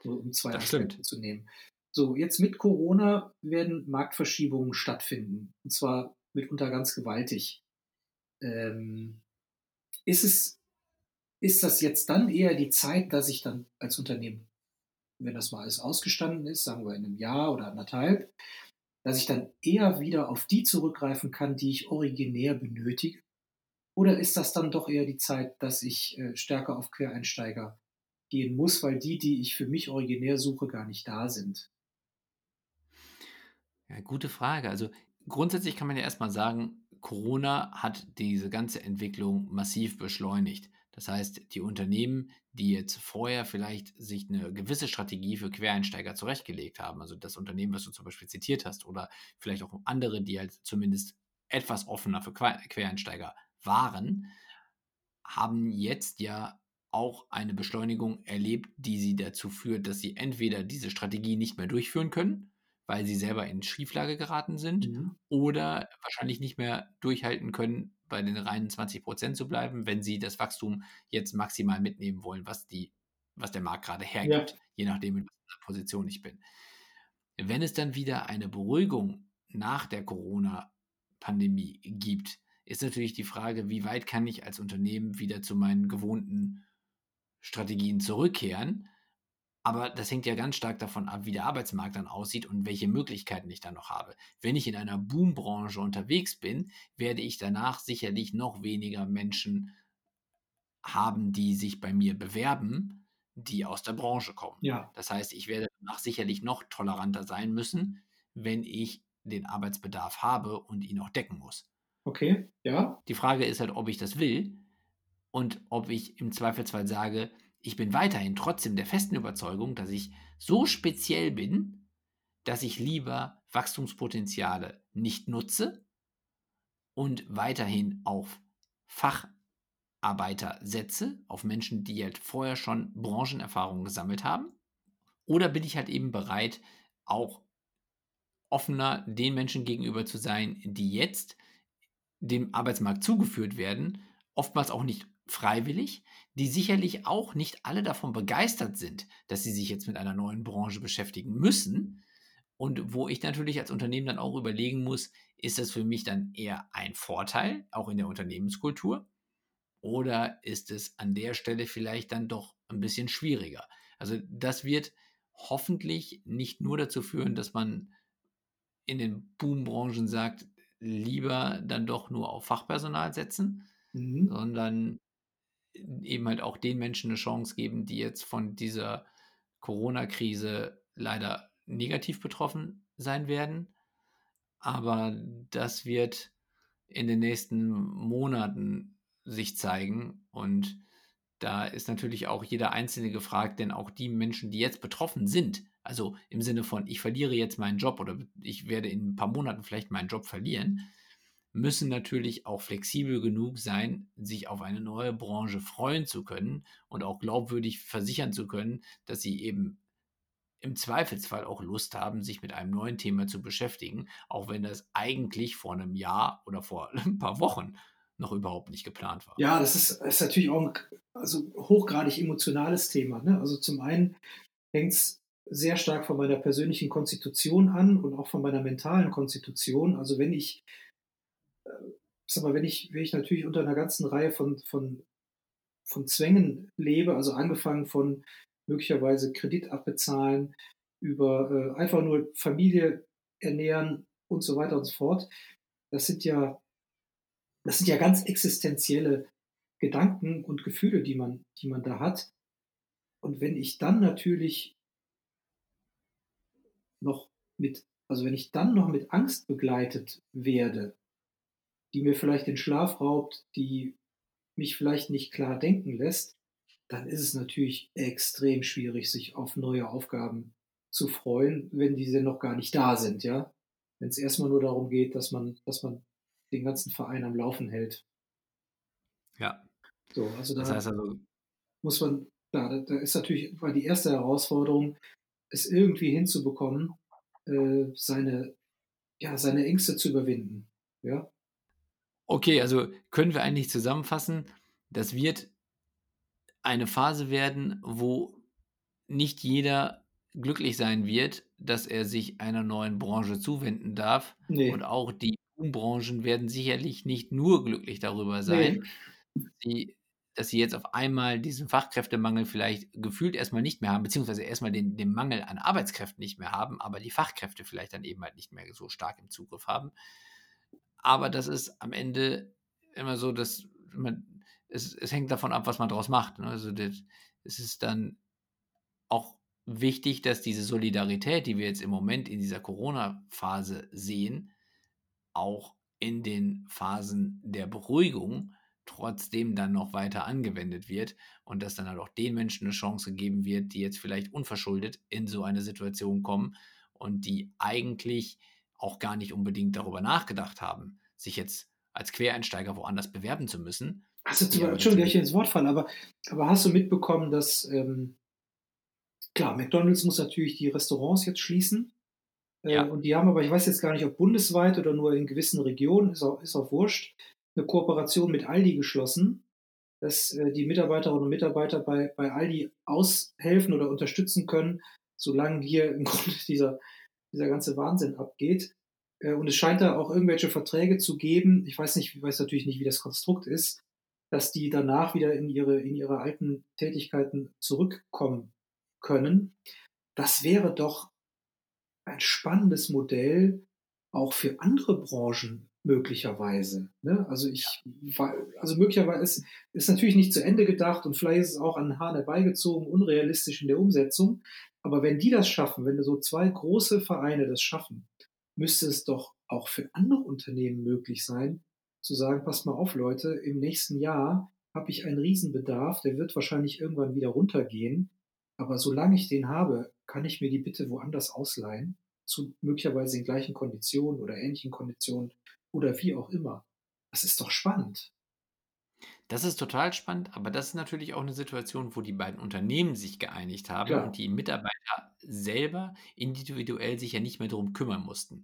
um zwei das Aspekte stimmt. zu nehmen. So, jetzt mit Corona werden Marktverschiebungen stattfinden. Und zwar mitunter ganz gewaltig ähm, ist es, ist das jetzt dann eher die Zeit, dass ich dann als Unternehmen, wenn das mal alles ausgestanden ist, sagen wir in einem Jahr oder anderthalb, dass ich dann eher wieder auf die zurückgreifen kann, die ich originär benötige? Oder ist das dann doch eher die Zeit, dass ich äh, stärker auf Quereinsteiger gehen muss, weil die, die ich für mich originär suche, gar nicht da sind? Ja, gute Frage. Also grundsätzlich kann man ja erstmal sagen, Corona hat diese ganze Entwicklung massiv beschleunigt. Das heißt, die Unternehmen, die jetzt vorher vielleicht sich eine gewisse Strategie für Quereinsteiger zurechtgelegt haben, also das Unternehmen, was du zum Beispiel zitiert hast, oder vielleicht auch andere, die halt zumindest etwas offener für Quereinsteiger waren, haben jetzt ja auch eine Beschleunigung erlebt, die sie dazu führt, dass sie entweder diese Strategie nicht mehr durchführen können, weil sie selber in Schieflage geraten sind, mhm. oder wahrscheinlich nicht mehr durchhalten können, bei den reinen 20 Prozent zu bleiben, wenn sie das Wachstum jetzt maximal mitnehmen wollen, was, die, was der Markt gerade hergibt, ja. je nachdem, in welcher Position ich bin. Wenn es dann wieder eine Beruhigung nach der Corona-Pandemie gibt, ist natürlich die Frage, wie weit kann ich als Unternehmen wieder zu meinen gewohnten Strategien zurückkehren. Aber das hängt ja ganz stark davon ab, wie der Arbeitsmarkt dann aussieht und welche Möglichkeiten ich dann noch habe. Wenn ich in einer Boombranche unterwegs bin, werde ich danach sicherlich noch weniger Menschen haben, die sich bei mir bewerben, die aus der Branche kommen. Ja. Das heißt, ich werde danach sicherlich noch toleranter sein müssen, wenn ich den Arbeitsbedarf habe und ihn auch decken muss. Okay, ja. Die Frage ist halt, ob ich das will und ob ich im Zweifelsfall sage, ich bin weiterhin trotzdem der festen Überzeugung, dass ich so speziell bin, dass ich lieber Wachstumspotenziale nicht nutze und weiterhin auf Facharbeiter setze, auf Menschen, die halt vorher schon Branchenerfahrungen gesammelt haben. Oder bin ich halt eben bereit, auch offener den Menschen gegenüber zu sein, die jetzt dem Arbeitsmarkt zugeführt werden, oftmals auch nicht freiwillig, die sicherlich auch nicht alle davon begeistert sind, dass sie sich jetzt mit einer neuen Branche beschäftigen müssen. Und wo ich natürlich als Unternehmen dann auch überlegen muss, ist das für mich dann eher ein Vorteil, auch in der Unternehmenskultur? Oder ist es an der Stelle vielleicht dann doch ein bisschen schwieriger? Also das wird hoffentlich nicht nur dazu führen, dass man in den Boombranchen sagt, lieber dann doch nur auf Fachpersonal setzen, mhm. sondern eben halt auch den Menschen eine Chance geben, die jetzt von dieser Corona-Krise leider negativ betroffen sein werden. Aber das wird in den nächsten Monaten sich zeigen. Und da ist natürlich auch jeder Einzelne gefragt, denn auch die Menschen, die jetzt betroffen sind, also im Sinne von, ich verliere jetzt meinen Job oder ich werde in ein paar Monaten vielleicht meinen Job verlieren, müssen natürlich auch flexibel genug sein, sich auf eine neue Branche freuen zu können und auch glaubwürdig versichern zu können, dass sie eben im Zweifelsfall auch Lust haben, sich mit einem neuen Thema zu beschäftigen, auch wenn das eigentlich vor einem Jahr oder vor ein paar Wochen noch überhaupt nicht geplant war. Ja, das ist, ist natürlich auch ein also hochgradig emotionales Thema. Ne? Also zum einen hängt es sehr stark von meiner persönlichen Konstitution an und auch von meiner mentalen Konstitution. Also wenn ich sag mal, wenn ich, wenn ich natürlich unter einer ganzen Reihe von, von, von Zwängen lebe, also angefangen von möglicherweise Kredit abbezahlen, über äh, einfach nur Familie ernähren und so weiter und so fort, das sind ja, das sind ja ganz existenzielle Gedanken und Gefühle, die man, die man da hat. Und wenn ich dann natürlich noch mit, also wenn ich dann noch mit Angst begleitet werde, die mir vielleicht den Schlaf raubt, die mich vielleicht nicht klar denken lässt, dann ist es natürlich extrem schwierig, sich auf neue Aufgaben zu freuen, wenn diese noch gar nicht da sind, ja. Wenn es erstmal nur darum geht, dass man, dass man den ganzen Verein am Laufen hält. Ja. So, also da das heißt also, muss man, da, da ist natürlich war die erste Herausforderung, es irgendwie hinzubekommen, äh, seine, ja, seine Ängste zu überwinden. Ja. Okay, also können wir eigentlich zusammenfassen, das wird eine Phase werden, wo nicht jeder glücklich sein wird, dass er sich einer neuen Branche zuwenden darf. Nee. Und auch die Branchen werden sicherlich nicht nur glücklich darüber sein, nee. dass, sie, dass sie jetzt auf einmal diesen Fachkräftemangel vielleicht gefühlt erstmal nicht mehr haben, beziehungsweise erstmal den, den Mangel an Arbeitskräften nicht mehr haben, aber die Fachkräfte vielleicht dann eben halt nicht mehr so stark im Zugriff haben. Aber das ist am Ende immer so, dass man, es, es hängt davon ab, was man daraus macht. Ne? Also das, es ist dann auch wichtig, dass diese Solidarität, die wir jetzt im Moment in dieser Corona-Phase sehen, auch in den Phasen der Beruhigung trotzdem dann noch weiter angewendet wird und dass dann halt auch den Menschen eine Chance gegeben wird, die jetzt vielleicht unverschuldet in so eine Situation kommen und die eigentlich auch gar nicht unbedingt darüber nachgedacht haben, sich jetzt als Quereinsteiger woanders bewerben zu müssen. Also, du, Entschuldigung, ich ins Wort fallen, aber, aber hast du mitbekommen, dass, ähm, klar, McDonalds muss natürlich die Restaurants jetzt schließen. Äh, ja. Und die haben aber, ich weiß jetzt gar nicht, ob bundesweit oder nur in gewissen Regionen, ist auch, ist auch wurscht, eine Kooperation mit Aldi geschlossen, dass äh, die Mitarbeiterinnen und Mitarbeiter bei, bei Aldi aushelfen oder unterstützen können, solange hier im Grunde dieser, dieser ganze Wahnsinn abgeht. Äh, und es scheint da auch irgendwelche Verträge zu geben. Ich weiß nicht, ich weiß natürlich nicht, wie das Konstrukt ist, dass die danach wieder in ihre, in ihre alten Tätigkeiten zurückkommen können. Das wäre doch ein spannendes Modell auch für andere Branchen möglicherweise. Ne? Also ich, also möglicherweise ist, ist natürlich nicht zu Ende gedacht und vielleicht ist es auch an den Haaren herbeigezogen, unrealistisch in der Umsetzung. Aber wenn die das schaffen, wenn so zwei große Vereine das schaffen, müsste es doch auch für andere Unternehmen möglich sein, zu sagen, passt mal auf, Leute, im nächsten Jahr habe ich einen Riesenbedarf, der wird wahrscheinlich irgendwann wieder runtergehen. Aber solange ich den habe, kann ich mir die bitte woanders ausleihen, zu möglicherweise den gleichen Konditionen oder ähnlichen Konditionen oder wie auch immer. Das ist doch spannend. Das ist total spannend, aber das ist natürlich auch eine Situation, wo die beiden Unternehmen sich geeinigt haben Klar. und die Mitarbeiter selber individuell sich ja nicht mehr darum kümmern mussten.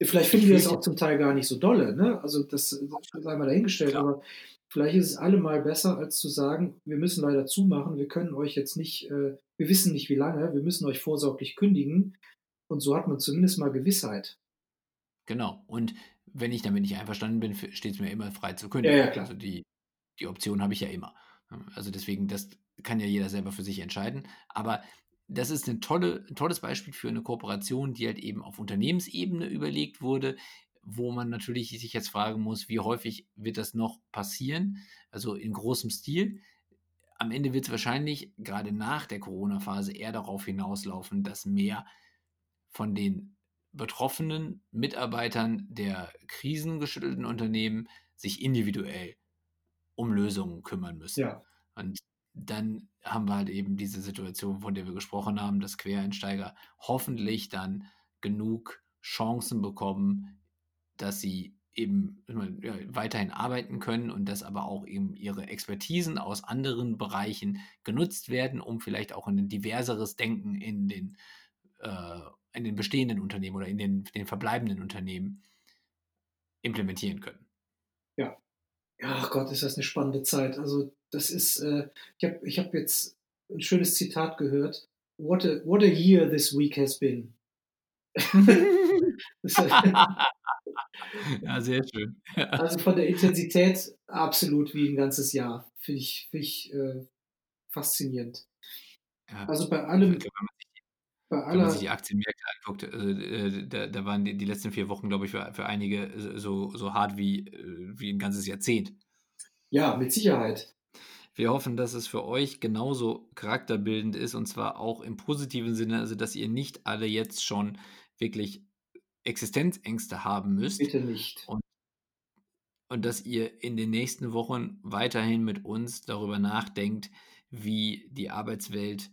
Vielleicht finden wir das auch zum Teil gar nicht so dolle, ne? Also das, das sei mal dahingestellt, Klar. aber vielleicht ist es allemal besser, als zu sagen, wir müssen leider zumachen, wir können euch jetzt nicht, äh, wir wissen nicht wie lange, wir müssen euch vorsorglich kündigen. Und so hat man zumindest mal Gewissheit. Genau. Und wenn ich damit nicht einverstanden bin, steht es mir immer frei zu kündigen. Ja, ja, klar. Also die, die Option habe ich ja immer. Also deswegen, das kann ja jeder selber für sich entscheiden. Aber das ist eine tolle, ein tolles Beispiel für eine Kooperation, die halt eben auf Unternehmensebene überlegt wurde, wo man natürlich sich jetzt fragen muss, wie häufig wird das noch passieren? Also in großem Stil. Am Ende wird es wahrscheinlich gerade nach der Corona-Phase eher darauf hinauslaufen, dass mehr von den betroffenen Mitarbeitern der krisengeschüttelten Unternehmen sich individuell um Lösungen kümmern müssen. Ja. Und dann haben wir halt eben diese Situation, von der wir gesprochen haben, dass Quereinsteiger hoffentlich dann genug Chancen bekommen, dass sie eben ja, weiterhin arbeiten können und dass aber auch eben ihre Expertisen aus anderen Bereichen genutzt werden, um vielleicht auch ein diverseres Denken in den äh, in den bestehenden Unternehmen oder in den, den verbleibenden Unternehmen implementieren können. Ja. Ach Gott, ist das eine spannende Zeit. Also das ist, äh, ich habe ich hab jetzt ein schönes Zitat gehört. What a, what a year this week has been. ja, sehr schön. also von der Intensität absolut wie ein ganzes Jahr. Finde ich, find ich äh, faszinierend. Ja, also bei allem, bei Wenn man sich die Aktienmärkte anguckt, äh, da, da waren die, die letzten vier Wochen, glaube ich, für, für einige so, so hart wie, äh, wie ein ganzes Jahrzehnt. Ja, mit Sicherheit. Wir hoffen, dass es für euch genauso charakterbildend ist und zwar auch im positiven Sinne, also dass ihr nicht alle jetzt schon wirklich Existenzängste haben müsst. Bitte nicht. Und, und dass ihr in den nächsten Wochen weiterhin mit uns darüber nachdenkt, wie die Arbeitswelt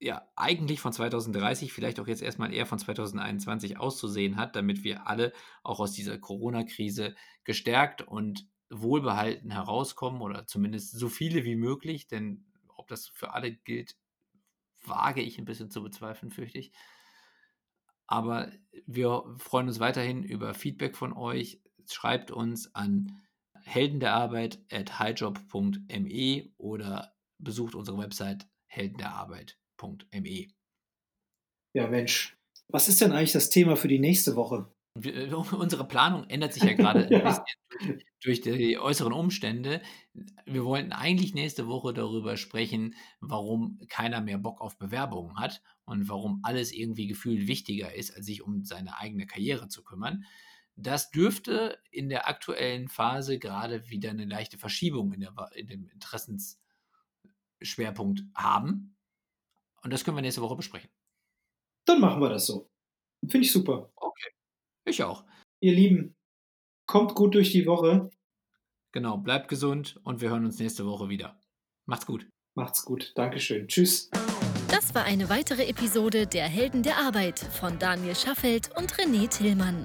ja eigentlich von 2030, vielleicht auch jetzt erstmal eher von 2021 auszusehen hat, damit wir alle auch aus dieser Corona-Krise gestärkt und wohlbehalten herauskommen oder zumindest so viele wie möglich, denn ob das für alle gilt, wage ich ein bisschen zu bezweifeln, fürchte ich. Aber wir freuen uns weiterhin über Feedback von euch. Schreibt uns an helden der Arbeit at highjob.me oder besucht unsere Website helden der Arbeit www.ftf.me. Ja, Mensch. Was ist denn eigentlich das Thema für die nächste Woche? Wir, äh, unsere Planung ändert sich ja gerade ja. durch die äußeren Umstände. Wir wollten eigentlich nächste Woche darüber sprechen, warum keiner mehr Bock auf Bewerbungen hat und warum alles irgendwie gefühlt wichtiger ist, als sich um seine eigene Karriere zu kümmern. Das dürfte in der aktuellen Phase gerade wieder eine leichte Verschiebung in, der, in dem Interessensschwerpunkt haben. Und das können wir nächste Woche besprechen. Dann machen wir das so. Finde ich super. Okay. Ich auch. Ihr Lieben, kommt gut durch die Woche. Genau, bleibt gesund und wir hören uns nächste Woche wieder. Macht's gut. Macht's gut. Dankeschön. Tschüss. Das war eine weitere Episode der Helden der Arbeit von Daniel Schaffelt und René Tillmann.